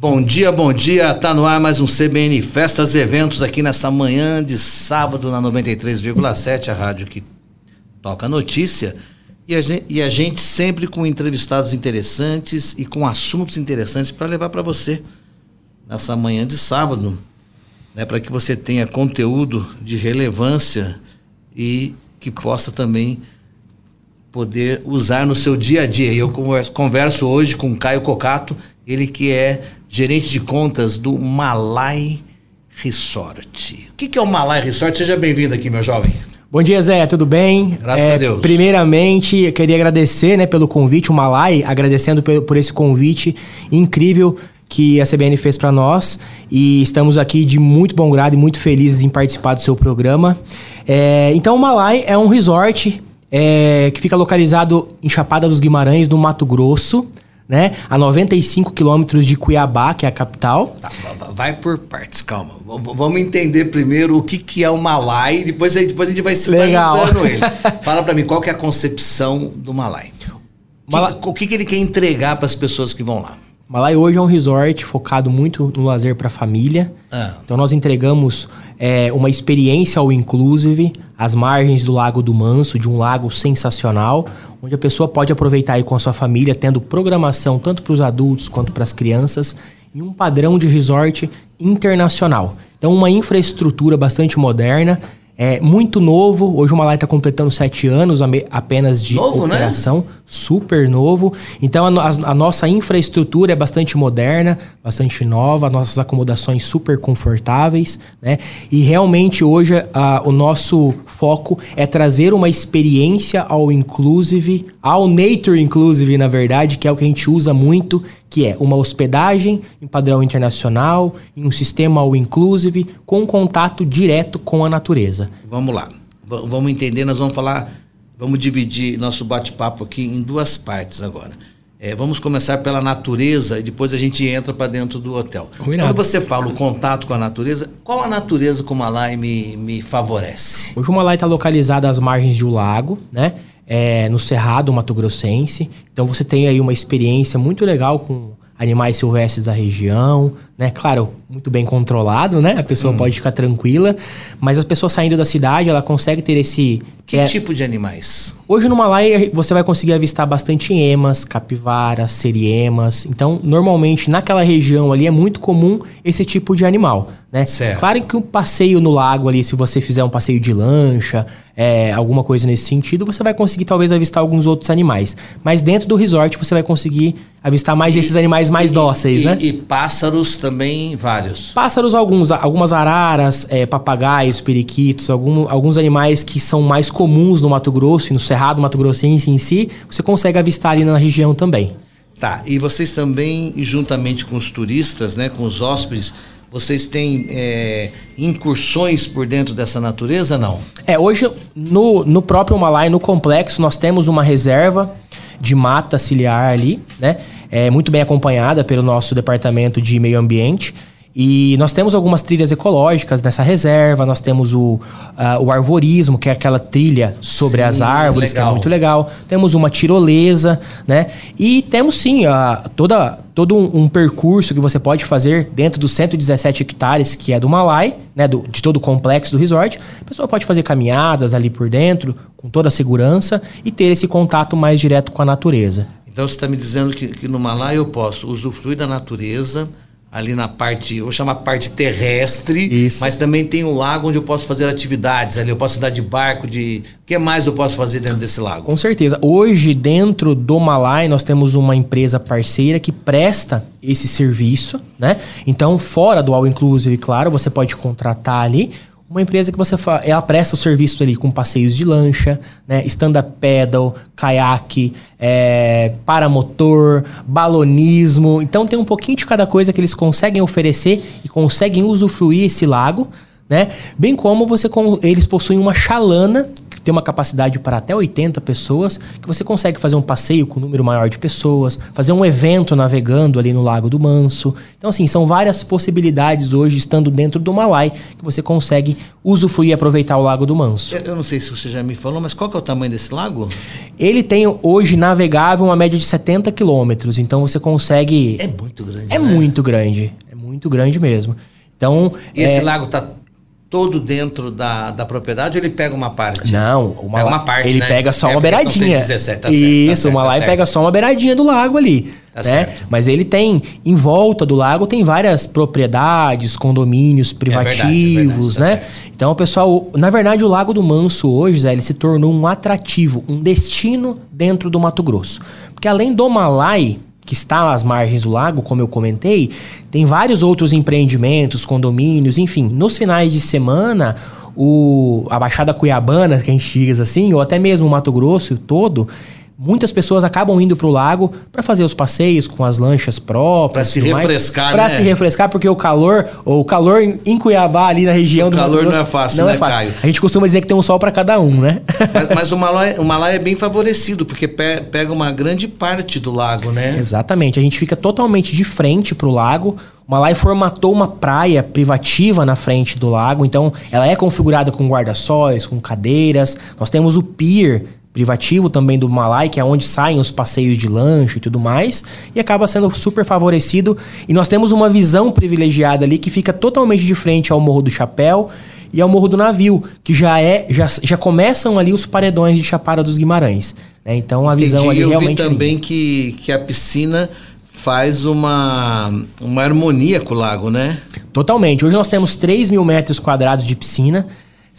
Bom dia, bom dia. Tá no ar mais um CBN Festas e Eventos aqui nessa manhã de sábado na 93,7, a rádio que toca notícia. E a, gente, e a gente sempre com entrevistados interessantes e com assuntos interessantes para levar para você nessa manhã de sábado, né, para que você tenha conteúdo de relevância e que possa também poder usar no seu dia a dia. Eu converso hoje com Caio Cocato, ele que é gerente de contas do Malai Resort. O que, que é o Malai Resort? Seja bem-vindo aqui, meu jovem. Bom dia, Zé, tudo bem? Graças é, a Deus. Primeiramente, eu queria agradecer né, pelo convite, o Malai, agradecendo por, por esse convite incrível que a CBN fez para nós e estamos aqui de muito bom grado e muito felizes em participar do seu programa. É, então, o Malai é um resort é, que fica localizado em Chapada dos Guimarães, no Mato Grosso né? A 95 quilômetros de Cuiabá, que é a capital. Tá, vai por partes, calma. Vamos entender primeiro o que, que é o Malai, depois, depois a gente vai sinalizando ele. Fala para mim, qual que é a concepção do Malai? Malai... O que, que ele quer entregar para as pessoas que vão lá? Malai hoje é um resort focado muito no lazer para a família. Ah. Então nós entregamos é, uma experiência ao inclusive às margens do Lago do Manso, de um lago sensacional, onde a pessoa pode aproveitar aí com a sua família, tendo programação tanto para os adultos quanto para as crianças, em um padrão de resort internacional. Então uma infraestrutura bastante moderna é muito novo. Hoje o Malai está completando sete anos apenas de novo, né? operação. Né? Super novo. Então a, a, a, nossa infraestrutura é bastante moderna, bastante nova, nossas acomodações super confortáveis, né? E realmente hoje a, o nosso foco é trazer uma experiência ao inclusive, ao nature inclusive, na verdade, que é o que a gente usa muito que é uma hospedagem em padrão internacional, em um sistema all inclusive, com contato direto com a natureza. Vamos lá. V vamos entender, nós vamos falar, vamos dividir nosso bate-papo aqui em duas partes agora. É, vamos começar pela natureza e depois a gente entra para dentro do hotel. Combinado. Quando você fala o contato com a natureza, qual a natureza que o Malai me, me favorece? Hoje o Malai está localizado às margens de um lago, né? é, no Cerrado Mato Grossense. Então você tem aí uma experiência muito legal com animais silvestres da região, né? Claro, muito bem controlado, né? A pessoa hum. pode ficar tranquila, mas as pessoas saindo da cidade, ela consegue ter esse que é... tipo de animais? Hoje no Malai você vai conseguir avistar bastante emas, capivaras, seriemas. Então, normalmente naquela região ali é muito comum esse tipo de animal, né? Certo. Claro que um passeio no lago ali, se você fizer um passeio de lancha, é, alguma coisa nesse sentido, você vai conseguir talvez avistar alguns outros animais. Mas dentro do resort você vai conseguir avistar mais e, esses animais mais e, dóceis, e, né? E pássaros também vários. Pássaros alguns, algumas araras, é, papagaios, periquitos, algum, alguns animais que são mais comuns no Mato Grosso e no Cerrado Mato Grossense em si, você consegue avistar ali na região também. Tá, e vocês também, juntamente com os turistas, né, com os hóspedes, vocês têm é, incursões por dentro dessa natureza, não? É, hoje no, no próprio Malai, no complexo, nós temos uma reserva de mata ciliar ali, né? É muito bem acompanhada pelo nosso departamento de meio ambiente. E nós temos algumas trilhas ecológicas nessa reserva, nós temos o, uh, o arvorismo, que é aquela trilha sobre sim, as árvores, legal. que é muito legal. Temos uma tirolesa, né? E temos sim uh, toda, todo um, um, percurso que você pode fazer dentro dos 117 hectares que é do Malai, né? Do, de todo o complexo do resort. A pessoa pode fazer caminhadas ali por dentro, com toda a segurança, e ter esse contato mais direto com a natureza. Então você está me dizendo que, que no Malai eu posso usufruir da natureza ali na parte, vou chamar parte terrestre, Isso. mas também tem um lago onde eu posso fazer atividades ali, eu posso andar de barco, de... O que mais eu posso fazer dentro desse lago? Com certeza. Hoje, dentro do Malai, nós temos uma empresa parceira que presta esse serviço, né? Então, fora do All Inclusive, claro, você pode contratar ali uma empresa que você fa... ela presta o serviço ali com passeios de lancha, né, stand-up paddle, caiaque, é, paramotor, balonismo. Então tem um pouquinho de cada coisa que eles conseguem oferecer e conseguem usufruir esse lago, né? Bem como você eles possuem uma chalana tem uma capacidade para até 80 pessoas, que você consegue fazer um passeio com um número maior de pessoas, fazer um evento navegando ali no Lago do Manso. Então, assim, são várias possibilidades hoje, estando dentro do Malai, que você consegue usufruir e aproveitar o Lago do Manso. Eu, eu não sei se você já me falou, mas qual que é o tamanho desse lago? Ele tem hoje navegável uma média de 70 quilômetros, então você consegue. É muito grande. É né? muito grande. É muito grande mesmo. Então. E esse é... lago está todo dentro da, da propriedade ou ele pega uma parte? Não, uma, pega uma parte, ele né? pega só é uma beiradinha. 117, tá Isso, tá uma lá e pega só uma beiradinha do lago ali. Tá né? Mas ele tem, em volta do lago, tem várias propriedades, condomínios privativos, é verdade, é verdade, tá né? Certo. Então, pessoal, na verdade, o Lago do Manso hoje, Zé, ele se tornou um atrativo, um destino dentro do Mato Grosso. Porque além do Malai, que está às margens do lago, como eu comentei, tem vários outros empreendimentos, condomínios, enfim. Nos finais de semana, o, a Baixada Cuiabana, que a gente diz assim, ou até mesmo o Mato Grosso todo, muitas pessoas acabam indo para o lago para fazer os passeios com as lanchas próprias. Para se refrescar, Para né? se refrescar, porque o calor, o calor em Cuiabá, ali na região o do calor Grosso, não é fácil, não é né, é fácil. Caio? A gente costuma dizer que tem um sol para cada um, né? Mas, mas o, Malai, o Malai é bem favorecido, porque pega uma grande parte do lago, né? Exatamente. A gente fica totalmente de frente para o lago. O Malai formatou uma praia privativa na frente do lago, então ela é configurada com guarda-sóis, com cadeiras. Nós temos o pier privativo também do Malai, que é onde saem os passeios de lanche e tudo mais, e acaba sendo super favorecido. E nós temos uma visão privilegiada ali que fica totalmente de frente ao Morro do Chapéu e ao Morro do Navio, que já é já, já começam ali os paredões de Chapada dos Guimarães. Né? Então a Entendi, visão ali eu realmente. Eu vi também que, que a piscina faz uma, uma harmonia com o lago, né? Totalmente. Hoje nós temos 3 mil metros quadrados de piscina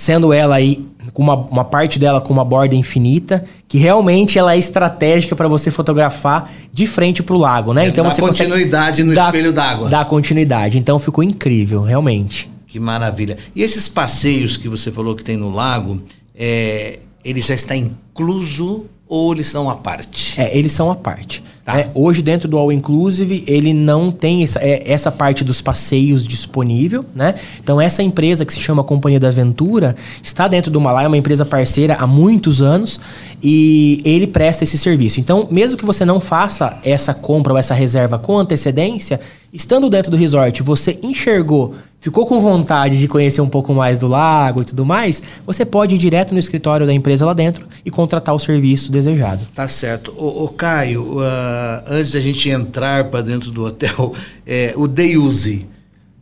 sendo ela aí com uma, uma parte dela com uma borda infinita, que realmente ela é estratégica para você fotografar de frente para o lago, né? É, então dá você continuidade no espelho d'água. Dá continuidade. Então ficou incrível, realmente. Que maravilha. E esses passeios que você falou que tem no lago, é, ele já está incluso ou eles são à parte? É, eles são à parte. Tá. É, hoje, dentro do All Inclusive, ele não tem essa, é, essa parte dos passeios disponível, né? Então, essa empresa que se chama Companhia da Aventura está dentro do Malai, é uma empresa parceira há muitos anos e ele presta esse serviço. Então, mesmo que você não faça essa compra ou essa reserva com antecedência, estando dentro do resort, você enxergou ficou com vontade de conhecer um pouco mais do lago e tudo mais, você pode ir direto no escritório da empresa lá dentro e contratar o serviço desejado. Tá certo. O, Caio, uh, antes da gente entrar para dentro do hotel, é, o day use,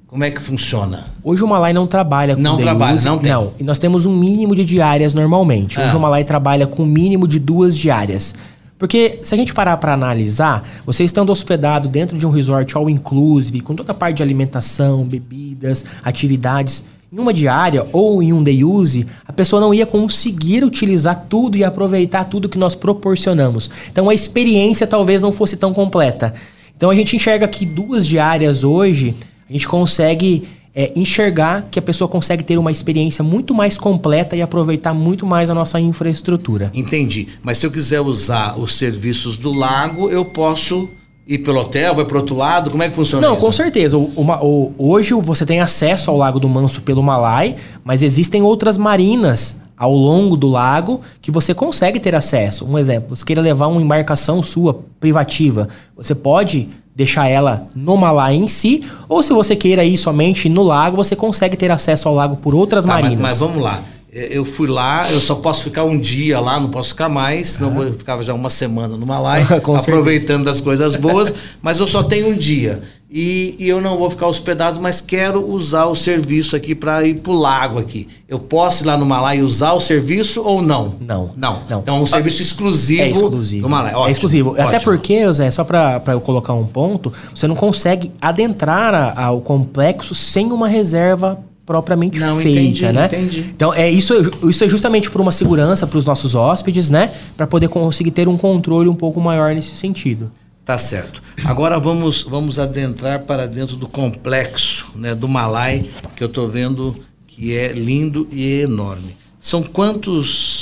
como é que funciona? Hoje o Malai não trabalha com Não day trabalha, use, não tem. Não, e nós temos um mínimo de diárias normalmente. Hoje ah. o Malai trabalha com um mínimo de duas diárias. Porque se a gente parar para analisar, você estando hospedado dentro de um resort all inclusive, com toda a parte de alimentação, bebidas, atividades, em uma diária ou em um day use, a pessoa não ia conseguir utilizar tudo e aproveitar tudo que nós proporcionamos. Então a experiência talvez não fosse tão completa. Então a gente enxerga que duas diárias hoje, a gente consegue é, enxergar que a pessoa consegue ter uma experiência muito mais completa e aproveitar muito mais a nossa infraestrutura. Entendi. Mas se eu quiser usar os serviços do lago, eu posso ir pelo hotel, vai para outro lado? Como é que funciona Não, isso? com certeza. O, o, hoje você tem acesso ao Lago do Manso pelo Malai, mas existem outras marinas ao longo do lago que você consegue ter acesso. Um exemplo, você queira levar uma embarcação sua privativa, você pode deixar ela no Malá em si, ou se você queira ir somente no lago, você consegue ter acesso ao lago por outras tá, marinas. Mas, mas, vamos lá. É, eu fui lá, eu só posso ficar um dia lá, não posso ficar mais, senão eu ficava já uma semana no Malai, aproveitando das coisas boas, mas eu só tenho um dia. E, e, eu não vou ficar hospedado, mas quero usar o serviço aqui para ir pro lago aqui. Eu posso ir lá no Malai e usar o serviço ou não? Não. Não. não. Então é um serviço exclusivo, é exclusivo. do Malai. Ótimo, é exclusivo. Ótimo. Até porque, Zé, só para eu colocar um ponto, você não consegue adentrar ao complexo sem uma reserva propriamente não, feita, entendi, né? Entendi. Então é isso, isso é justamente por uma segurança para os nossos hóspedes, né? Para poder conseguir ter um controle um pouco maior nesse sentido. Tá certo. Agora vamos, vamos adentrar para dentro do complexo né, do Malai, que eu estou vendo que é lindo e enorme. São quantos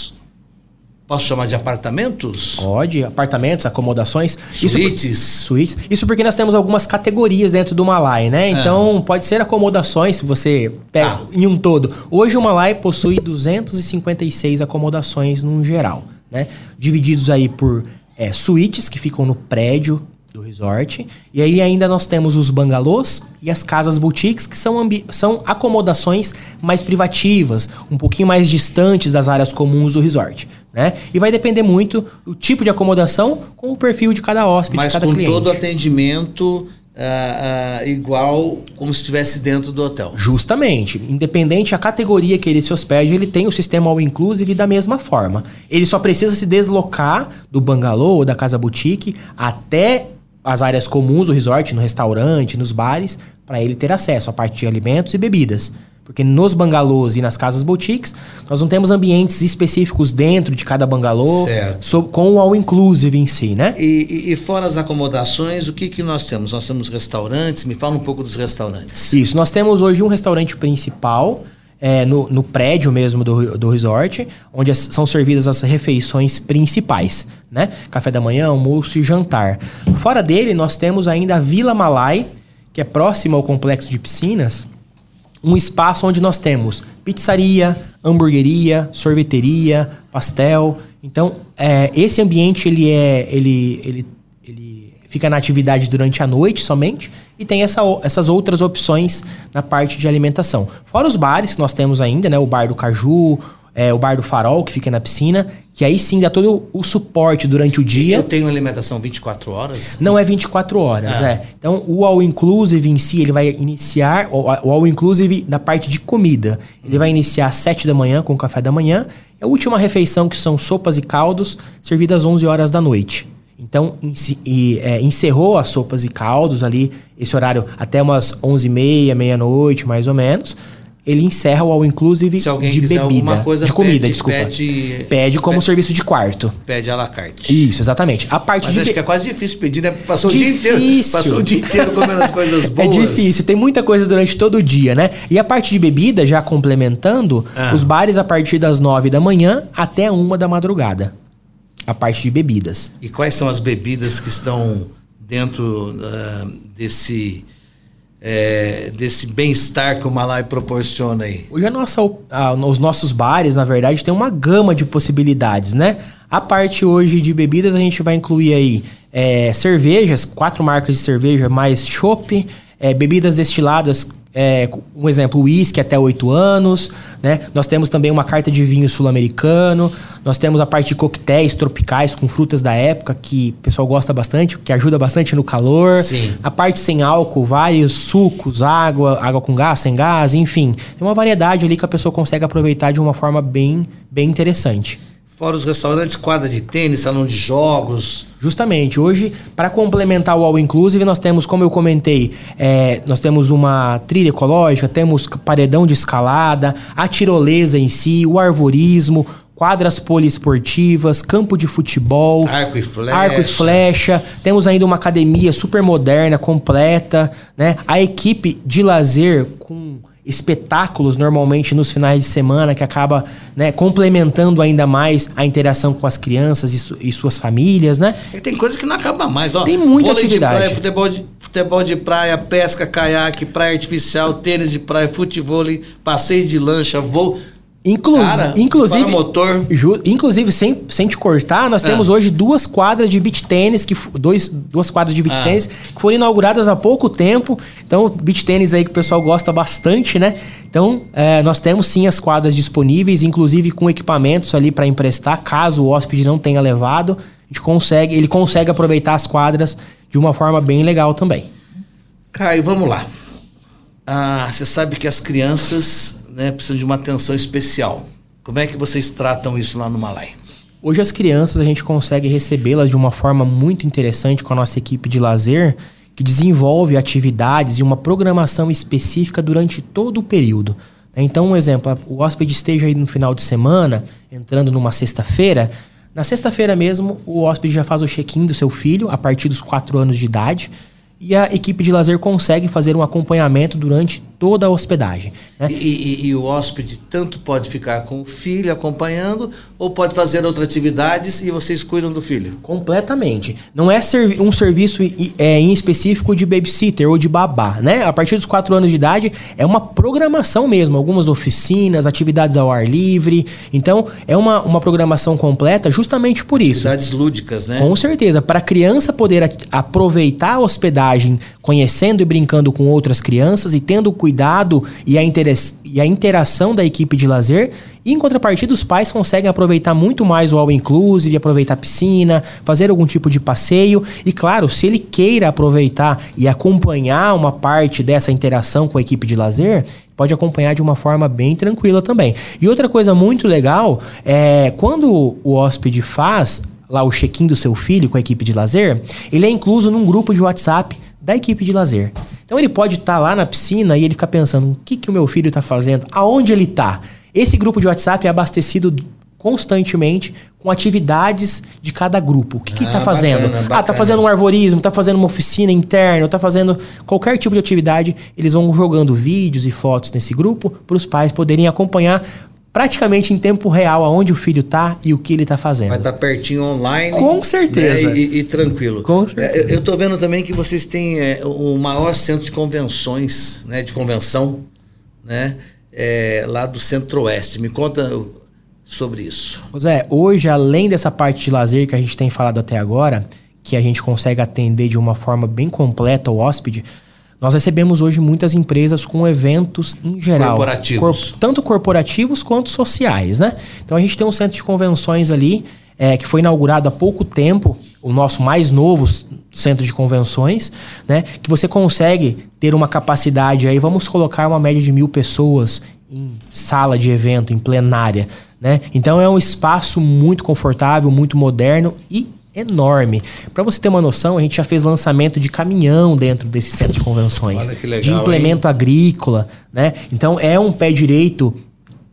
Posso chamar de apartamentos? Pode, apartamentos, acomodações. Suítes. Isso, suítes. Isso porque nós temos algumas categorias dentro do Malai, né? Então, ah. pode ser acomodações, se você pega ah. em um todo. Hoje o Malai possui 256 acomodações no geral, né? Divididos aí por é, suítes que ficam no prédio do resort. E aí ainda nós temos os bangalôs e as casas boutiques, que são, são acomodações mais privativas, um pouquinho mais distantes das áreas comuns do resort. Né? E vai depender muito do tipo de acomodação com o perfil de cada hóspede, Mas de cada com cliente. todo atendimento Uh, uh, igual como se estivesse dentro do hotel. Justamente. Independente a categoria que ele se hospede, ele tem o sistema all inclusive da mesma forma. Ele só precisa se deslocar do bangalô ou da casa boutique até as áreas comuns do resort, no restaurante, nos bares, para ele ter acesso à parte de alimentos e bebidas. Porque nos bangalôs e nas casas boutiques, nós não temos ambientes específicos dentro de cada bangalô com o all-inclusive em si, né? E, e, e, fora as acomodações, o que, que nós temos? Nós temos restaurantes, me fala um pouco dos restaurantes. Isso, nós temos hoje um restaurante principal, é, no, no, prédio mesmo do, do resort, onde as, são servidas as refeições principais, né? Café da manhã, almoço e jantar. Fora dele, nós temos ainda a Vila Malai, que é próxima ao complexo de piscinas, um espaço onde nós temos pizzaria, hamburgueria, sorveteria, pastel. Então, é, esse ambiente ele é ele, ele, ele fica na atividade durante a noite somente e tem essa, essas outras opções na parte de alimentação. Fora os bares que nós temos ainda, né? O bar do Caju, é, o bar do Farol, que fica na piscina, que aí sim dá todo o suporte durante o dia. Eu tenho alimentação 24 horas? Não é 24 horas, ah. é. Então, o All Inclusive em si, ele vai iniciar, o All Inclusive da parte de comida, ele vai iniciar às 7 da manhã com o café da manhã, e a última refeição, que são sopas e caldos, servidas às 11 horas da noite. Então, e, é, encerrou as sopas e caldos ali, esse horário até umas 11h30, meia-noite, mais ou menos ele encerra o all inclusive Se alguém de quiser bebida, alguma coisa, de comida, pede, desculpa. Pede, pede como pede, serviço de quarto. Pede à la carte. Isso, exatamente. A parte Mas de acho que é quase difícil pedir, né? Passou difícil. o dia inteiro, passou o dia inteiro comendo as coisas é boas. É difícil, tem muita coisa durante todo o dia, né? E a parte de bebida, já complementando, ah. os bares a partir das nove da manhã até uma da madrugada. A parte de bebidas. E quais são as bebidas que estão dentro uh, desse é, desse bem-estar que o Malai proporciona aí? Hoje a nossa, a, os nossos bares, na verdade, tem uma gama de possibilidades, né? A parte hoje de bebidas a gente vai incluir aí é, cervejas, quatro marcas de cerveja, mais chopp, é, bebidas destiladas é, um exemplo, uísque até 8 anos, né? Nós temos também uma carta de vinho sul-americano, nós temos a parte de coquetéis tropicais com frutas da época, que o pessoal gosta bastante, que ajuda bastante no calor. Sim. A parte sem álcool, vários sucos, água, água com gás, sem gás, enfim. Tem uma variedade ali que a pessoa consegue aproveitar de uma forma bem, bem interessante. Fora os restaurantes, quadra de tênis, salão de jogos. Justamente. Hoje, para complementar o All Inclusive, nós temos, como eu comentei, é, nós temos uma trilha ecológica, temos paredão de escalada, a tirolesa em si, o arvorismo, quadras poliesportivas, campo de futebol, arco e flecha. Arco e flecha. Temos ainda uma academia super moderna, completa, né? A equipe de lazer com espetáculos normalmente nos finais de semana que acaba né, complementando ainda mais a interação com as crianças e, su e suas famílias, né? E tem coisas que não acaba mais, ó. Tem muita Vôlei atividade. De praia, futebol, de, futebol de praia, pesca, caiaque, praia artificial, tênis de praia, futebol, passeio de lancha, voo Inclu Cara, inclusive, motor. Ju, inclusive, sem, sem te cortar, nós é. temos hoje duas quadras de beach tênis, que, dois, duas quadras de beach ah. tênis que foram inauguradas há pouco tempo. Então, beach tênis aí que o pessoal gosta bastante, né? Então, é, nós temos sim as quadras disponíveis, inclusive com equipamentos ali para emprestar, caso o hóspede não tenha levado. A gente consegue, ele consegue aproveitar as quadras de uma forma bem legal também. Caio, vamos lá. Ah, você sabe que as crianças né, precisam de uma atenção especial. Como é que vocês tratam isso lá no Malai? Hoje as crianças a gente consegue recebê-las de uma forma muito interessante com a nossa equipe de lazer, que desenvolve atividades e uma programação específica durante todo o período. Então, um exemplo, o hóspede esteja aí no final de semana, entrando numa sexta-feira. Na sexta-feira mesmo, o hóspede já faz o check-in do seu filho, a partir dos 4 anos de idade, e a equipe de lazer consegue fazer um acompanhamento durante toda a hospedagem. Né? E, e, e, o hóspede tanto pode ficar com o filho acompanhando, ou pode fazer outras atividades e vocês cuidam do filho? Completamente. Não é um serviço é, em específico de babysitter ou de babá, né? A partir dos 4 anos de idade é uma programação mesmo, algumas oficinas, atividades ao ar livre. Então, é uma, uma programação completa justamente por isso. Atividades lúdicas, né? Com certeza. Para a criança poder aproveitar a hospedagem conhecendo e brincando com outras crianças e tendo cuidado e a, e a interação da equipe de lazer. E em contrapartida, os pais conseguem aproveitar muito mais o all inclusive, aproveitar a piscina, fazer algum tipo de passeio. E claro, se ele queira aproveitar e acompanhar uma parte dessa interação com a equipe de lazer, pode acompanhar de uma forma bem tranquila também. E outra coisa muito legal é quando o hóspede faz lá o check-in do seu filho com a equipe de lazer, ele é incluso num grupo de WhatsApp da equipe de lazer. Então ele pode estar tá lá na piscina e ele fica pensando: o que, que o meu filho está fazendo? Aonde ele está? Esse grupo de WhatsApp é abastecido constantemente com atividades de cada grupo. O que, está ah, fazendo? Bacana, bacana. Ah, tá fazendo um arvorismo, tá fazendo uma oficina interna, tá fazendo qualquer tipo de atividade. Eles vão jogando vídeos e fotos nesse grupo para os pais poderem acompanhar praticamente em tempo real aonde o filho tá e o que ele tá fazendo. Vai estar tá pertinho online. Com certeza. Né? E, e, tranquilo. Com certeza. É, eu estou vendo também que vocês têm é, o maior centro de convenções, né, de convenção, né, é, lá do Centro-Oeste. Me conta sobre isso. José, hoje, além dessa parte de lazer que a gente tem falado até agora, que a gente consegue atender de uma forma bem completa o hóspede, nós recebemos hoje muitas empresas com eventos em geral. Corporativos. Cor, tanto corporativos quanto sociais, né? Então a gente tem um centro de convenções ali, é, que foi inaugurado há pouco tempo, o nosso mais novo centro de convenções, né? Que você consegue ter uma capacidade aí, vamos colocar uma média de mil pessoas em sala de evento, em plenária, né? Então é um espaço muito confortável, muito moderno e enorme. Para você ter uma noção, a gente já fez lançamento de caminhão dentro desse centro de convenções, legal, de implemento hein? agrícola, né? Então é um pé direito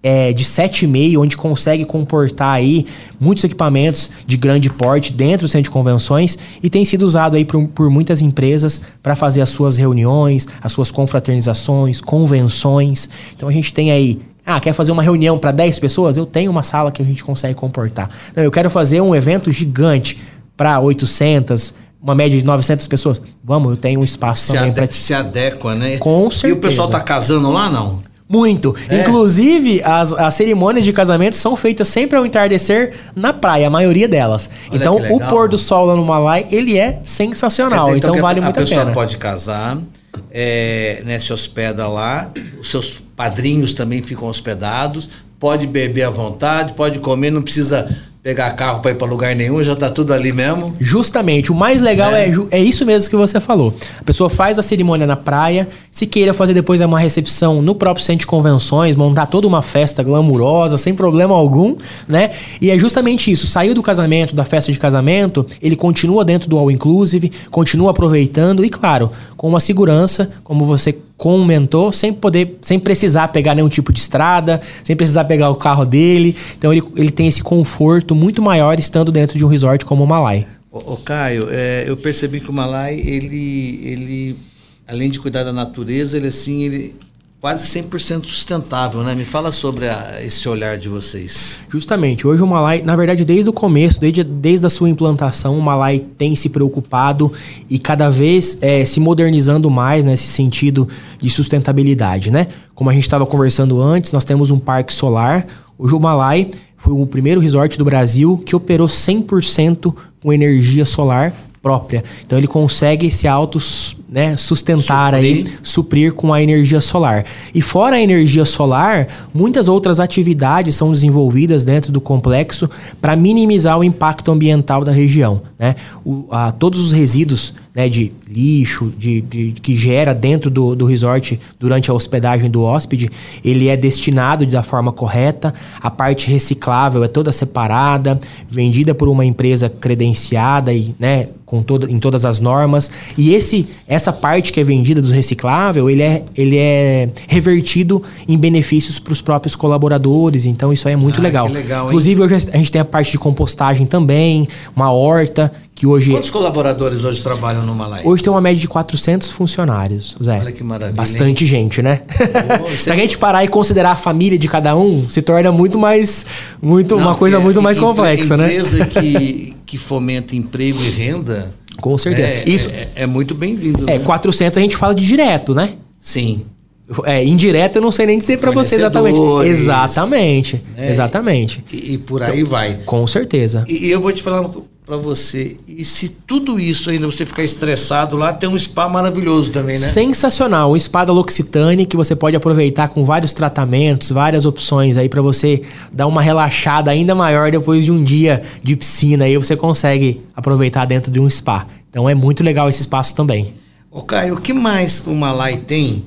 é, de 7,5, onde consegue comportar aí muitos equipamentos de grande porte dentro do centro de convenções e tem sido usado aí por, por muitas empresas para fazer as suas reuniões, as suas confraternizações, convenções. Então a gente tem aí ah, quer fazer uma reunião para 10 pessoas? Eu tenho uma sala que a gente consegue comportar. Não, eu quero fazer um evento gigante para 800, uma média de 900 pessoas. Vamos, eu tenho um espaço se também para se adequa, né? Com certeza. E o pessoal tá casando lá não? Muito. É. Inclusive, as, as cerimônias de casamento são feitas sempre ao entardecer na praia, a maioria delas. Olha então, o pôr do sol lá no Malai, ele é sensacional. Dizer, então, então vale muito a pena. A pessoa pode casar, é, né, se hospeda lá, os seus padrinhos também ficam hospedados, pode beber à vontade, pode comer, não precisa pegar carro para ir para lugar nenhum, já tá tudo ali mesmo. Justamente. O mais legal é. é. É, isso mesmo que você falou. A pessoa faz a cerimônia na praia, se queira fazer depois uma recepção no próprio centro de convenções, montar toda uma festa glamurosa, sem problema algum, né? E é justamente isso. Saiu do casamento, da festa de casamento, ele continua dentro do All Inclusive, continua aproveitando e, claro, com uma segurança, como você com mentor sem poder, sem precisar pegar nenhum tipo de estrada, sem precisar pegar o carro dele. Então ele, ele tem esse conforto muito maior estando dentro de um resort como o Malai. Ô Caio, é, eu percebi que o Malai, ele, ele, além de cuidar da natureza, ele assim, ele quase 100% sustentável, né? Me fala sobre a, esse olhar de vocês. Justamente, hoje o Malai, na verdade, desde o começo, desde, desde a sua implantação, o Malai tem se preocupado e cada vez é, se modernizando mais nesse sentido de sustentabilidade, né? Como a gente estava conversando antes, nós temos um parque solar. O Jumalai foi o primeiro resort do Brasil que operou 100% com energia solar própria. Então ele consegue se auto né, sustentar suprir. aí, suprir com a energia solar. E fora a energia solar, muitas outras atividades são desenvolvidas dentro do complexo para minimizar o impacto ambiental da região. Né? O, a, todos os resíduos né, de lixo, de, de, que gera dentro do, do resort durante a hospedagem do hóspede, ele é destinado da forma correta. A parte reciclável é toda separada, vendida por uma empresa credenciada e, né, com todo, em todas as normas. E esse, essa parte que é vendida do reciclável, ele é, ele é revertido em benefícios para os próprios colaboradores. Então isso aí é muito ah, legal. legal Inclusive, hoje a gente tem a parte de compostagem também, uma horta que hoje... Quantos colaboradores hoje trabalham no Malai? Hoje tem uma média de 400 funcionários, Zé. Olha que maravilha. Bastante hein? gente, né? Oh, Se a gente parar e considerar a família de cada um, se torna muito mais... Muito, Não, uma coisa muito mais complexa, né? Empresa que, que fomenta emprego e renda... Com certeza. É, Isso, é, é muito bem-vindo. É, né? 400 a gente fala de direto, né? Sim. É, indireto eu não sei nem dizer para você exatamente. Exatamente. É, exatamente. E, e, por aí então, vai. Com certeza. E, e eu vou te falar para você, e se tudo isso ainda você ficar estressado lá, tem um spa maravilhoso também, né? Sensacional, um spa da L'Occitane que você pode aproveitar com vários tratamentos, várias opções aí para você dar uma relaxada ainda maior depois de um dia de piscina, aí você consegue aproveitar dentro de um spa. Então é muito legal esse espaço também. Ô Caio, o que mais o Malai tem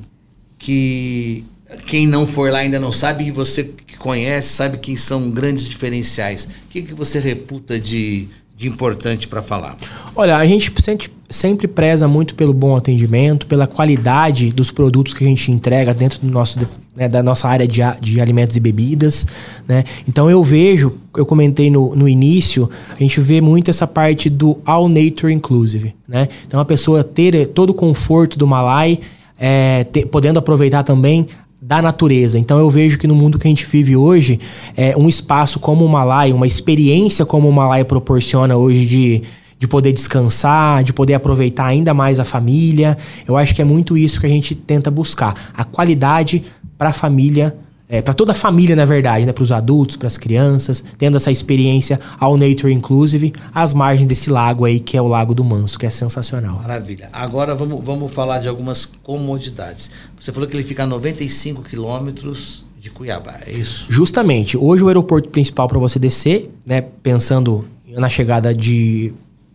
que quem não for lá ainda não sabe e você que conhece sabe que são grandes diferenciais. O que, que você reputa de, de importante para falar? Olha, a gente sempre, sempre preza muito pelo bom atendimento, pela qualidade dos produtos que a gente entrega dentro do nosso, né, da nossa área de, de alimentos e bebidas. Né? Então eu vejo, eu comentei no, no início, a gente vê muito essa parte do All Nature Inclusive. Né? Então a pessoa ter todo o conforto do Malai é, ter, podendo aproveitar também da natureza. Então eu vejo que no mundo que a gente vive hoje, é, um espaço como o Malai, uma experiência como o Malai proporciona hoje de, de poder descansar, de poder aproveitar ainda mais a família. Eu acho que é muito isso que a gente tenta buscar, a qualidade para a família é, para toda a família, na verdade, né? para os adultos, para as crianças, tendo essa experiência ao Nature Inclusive, às margens desse lago aí, que é o Lago do Manso, que é sensacional. Maravilha. Agora vamos, vamos falar de algumas comodidades. Você falou que ele fica a 95 quilômetros de Cuiabá, é isso? Justamente. Hoje o aeroporto principal para você descer, né, pensando na chegada de,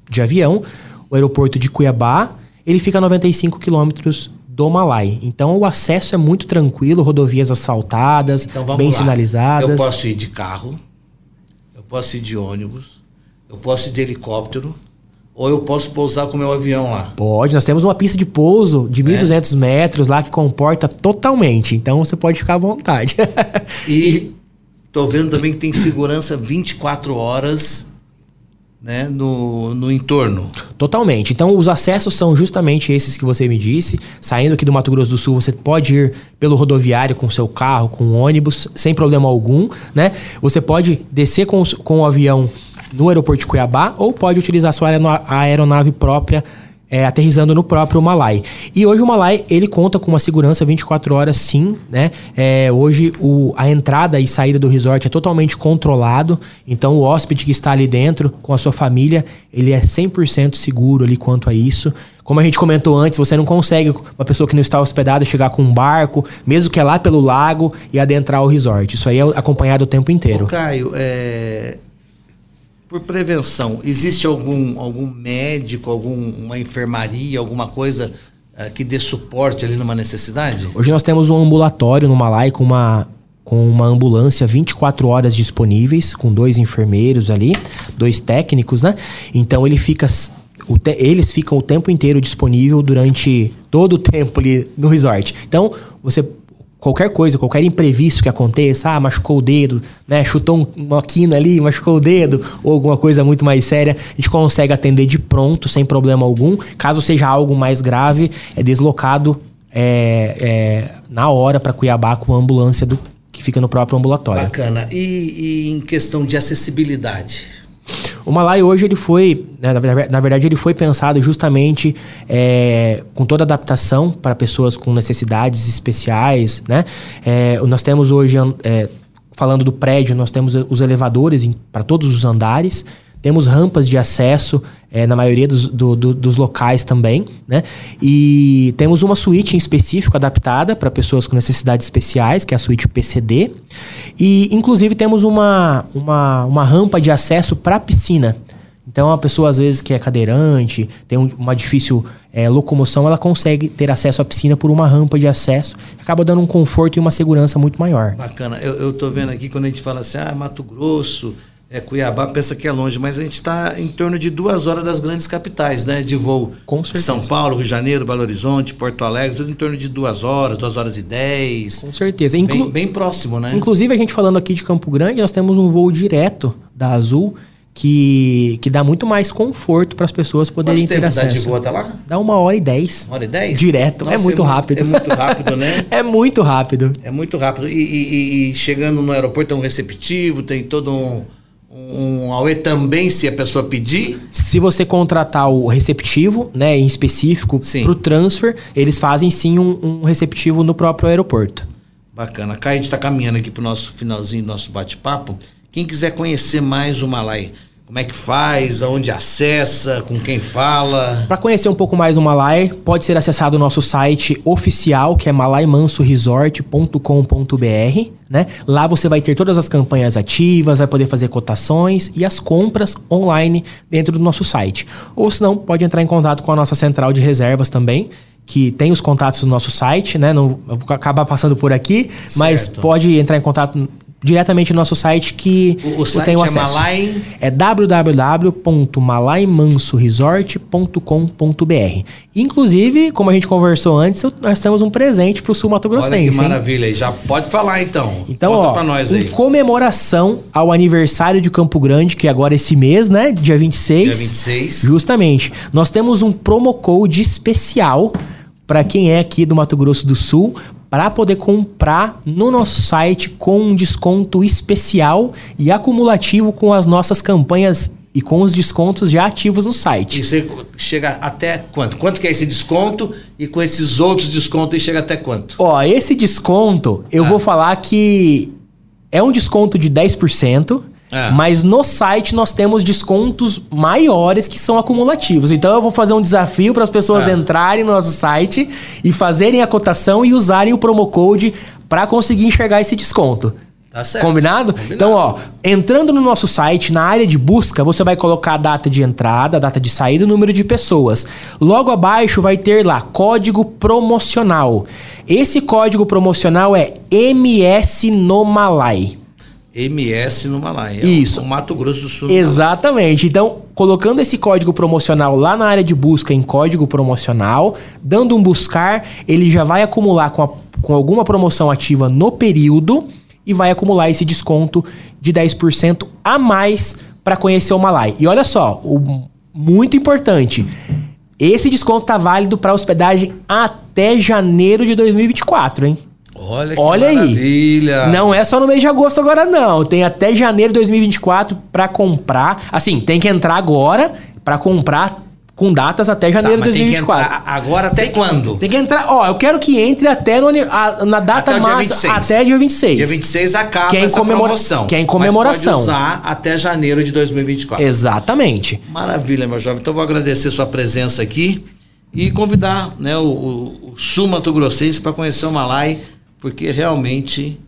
de avião, o aeroporto de Cuiabá, ele fica a 95 quilômetros do Malai. Então o acesso é muito tranquilo, rodovias asfaltadas, então, bem lá. sinalizadas. Eu posso ir de carro, eu posso ir de ônibus, eu posso ir de helicóptero, ou eu posso pousar com o meu avião lá? Pode, nós temos uma pista de pouso de 1.200 é. metros lá que comporta totalmente, então você pode ficar à vontade. e tô vendo também que tem segurança 24 horas né, no, no entorno. Totalmente. Então, os acessos são justamente esses que você me disse. Saindo aqui do Mato Grosso do Sul, você pode ir pelo rodoviário com seu carro, com ônibus, sem problema algum, né? Você pode descer com, com o avião no aeroporto de Cuiabá ou pode utilizar sua aeronave própria é, aterrizando no próprio Malai. E hoje o Malai ele conta com uma segurança 24 horas, sim, né? É, hoje o, a entrada e saída do resort é totalmente controlado, então o hóspede que está ali dentro com a sua família ele é 100% seguro ali quanto a isso. Como a gente comentou antes, você não consegue uma pessoa que não está hospedada chegar com um barco, mesmo que é lá pelo lago e adentrar o resort. Isso aí é acompanhado o tempo inteiro. Ô Caio, é, por prevenção, existe algum, algum médico, alguma enfermaria, alguma coisa uh, que dê suporte ali numa necessidade? Hoje nós temos um ambulatório no Malai com uma, com uma ambulância 24 horas disponíveis, com dois enfermeiros ali, dois técnicos, né? Então ele fica. Te, eles ficam o tempo inteiro disponível durante todo o tempo ali no resort. Então, você qualquer coisa, qualquer imprevisto que aconteça, ah, machucou o dedo, né, chutou uma quina ali, machucou o dedo, ou alguma coisa muito mais séria, a gente consegue atender de pronto, sem problema algum. Caso seja algo mais grave, é deslocado é, é, na hora para Cuiabá com a ambulância do, que fica no próprio ambulatório. Bacana. E, e em questão de acessibilidade? O Malai hoje ele foi, né, na verdade ele foi pensado justamente é, com toda adaptação para pessoas com necessidades especiais, né? É, nós temos hoje, é, falando do prédio, nós temos os elevadores para todos os andares, temos rampas de acesso é, na maioria dos, do, do, dos locais também, né? E temos uma suíte em específico adaptada para pessoas com necessidades especiais, que é a suíte PCD. E, inclusive, temos uma, uma, uma rampa de acesso para a piscina. Então, a pessoa, às vezes, que é cadeirante, tem um, uma difícil é, locomoção, ela consegue ter acesso à piscina por uma rampa de acesso. Acaba dando um conforto e uma segurança muito maior. Bacana. Eu, tô vendo aqui, quando a gente fala assim, ah, Mato Grosso, é, Cuiabá pensa que é longe, mas a gente está em torno de duas horas das grandes capitais, né? De voo. Com certeza. São Paulo, Rio de Janeiro, Belo Horizonte, Porto Alegre, tudo em torno de duas horas, duas horas e dez. Com certeza. Inclu bem, bem próximo, né? Inclusive, a gente falando aqui de Campo Grande, nós temos um voo direto da Azul que, que dá muito mais conforto para as pessoas poderem Quanto ter tempo acesso. Dá de boa até lá? Dá uma hora e dez. Uma hora e dez? Direto. É Nossa, é muito é rápido. É muito rápido, né? é muito rápido. É muito rápido. E, e, e chegando no aeroporto tem um receptivo, tem todo um um AUE também, se a pessoa pedir? Se você contratar o receptivo, né, em específico, para o transfer, eles fazem sim um, um, receptivo no próprio aeroporto. Bacana. Cá a gente está caminhando aqui para o nosso finalzinho do nosso bate-papo. Quem quiser conhecer mais o Malai, como é que faz? Aonde acessa? Com quem fala? Para conhecer um pouco mais do Malai, pode ser acessado o nosso site oficial, que é malaimansoresort.com.br. Né? Lá você vai ter todas as campanhas ativas, vai poder fazer cotações e as compras online dentro do nosso site. Ou se não, pode entrar em contato com a nossa central de reservas também, que tem os contatos no nosso site, né? Não vou acabar passando por aqui, certo. mas pode entrar em contato diretamente no nosso site que o, o site tem o acesso. É, Malai... é www.malaimansoresort.com.br. Inclusive, como a gente conversou antes, nós temos um presente para o Sul Mato Grossense. Olha que maravilha, hein? já pode falar então. Então, Conta ó, nós aí. em comemoração ao aniversário de Campo Grande, que é agora esse mês, né, dia 26. Dia 26. Justamente. Nós temos um promo code especial para quem é aqui do Mato Grosso do Sul para poder comprar no nosso site com um desconto especial e acumulativo com as nossas campanhas e com os descontos já ativos no site. E você chega até quanto? Quanto que é esse desconto? E com esses outros descontos chega até quanto? Ó, esse desconto, eu ah. vou falar que é um desconto de 10%. É. Mas no site nós temos descontos maiores que são acumulativos. Então eu vou fazer um desafio para as pessoas é. entrarem no nosso site e fazerem a cotação e usarem o promo code para conseguir enxergar esse desconto. Tá certo. Combinado? Combinado? Então, ó, entrando no nosso site, na área de busca, você vai colocar a data de entrada, a data de saída e o número de pessoas. Logo abaixo vai ter lá código promocional. Esse código promocional é MS no Malai. MS no Malai. É Isso. O Mato Grosso do Sul. Exatamente. Então, colocando esse código promocional lá na área de busca em código promocional, dando um buscar, ele já vai acumular com, a, com alguma promoção ativa no período e vai acumular esse desconto de 10% a mais para conhecer o Malai. E olha só, o, muito importante. Esse desconto tá válido para hospedagem até janeiro de 2024, hein? Olha que Olha maravilha. aí. Não é só no mês de agosto agora, não. Tem até janeiro de 2024 para comprar. Assim, tem que entrar agora para comprar com datas até janeiro tá, de 2024. agora até tem quando? tem que entrar. Ó, eu quero que entre até no, a, na data até mais. Até dia 26. Dia 26 acaba que é em essa comemora promoção. Que é em comemoração. Mas pode usar até janeiro de 2024. Exatamente. Maravilha, meu jovem. Então vou agradecer sua presença aqui e convidar né, o, o, o Sul Mato Grossense para conhecer o Malai porque realmente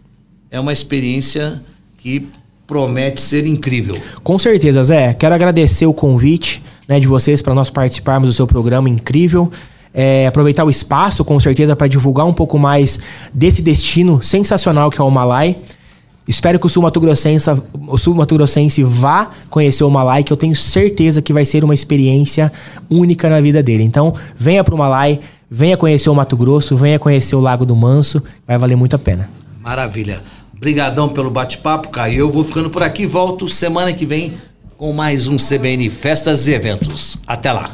é uma experiência que promete ser incrível. Com certeza, Zé. Quero agradecer o convite né, de vocês para nós participarmos do seu programa incrível. É, aproveitar o espaço, com certeza, para divulgar um pouco mais desse destino sensacional que é o Malai. Espero que o Sul Mato Grossense, vá conhecer o Malai, que eu tenho certeza que vai ser uma experiência única na vida dele. Então, venha para o Malai, venha conhecer o Mato Grosso, venha conhecer o Lago do Manso, vai valer muito a pena. Maravilha. Obrigadão pelo bate-papo, Caio. Eu vou ficando por aqui, volto semana que vem com mais um CBN Festas e Eventos. Até lá.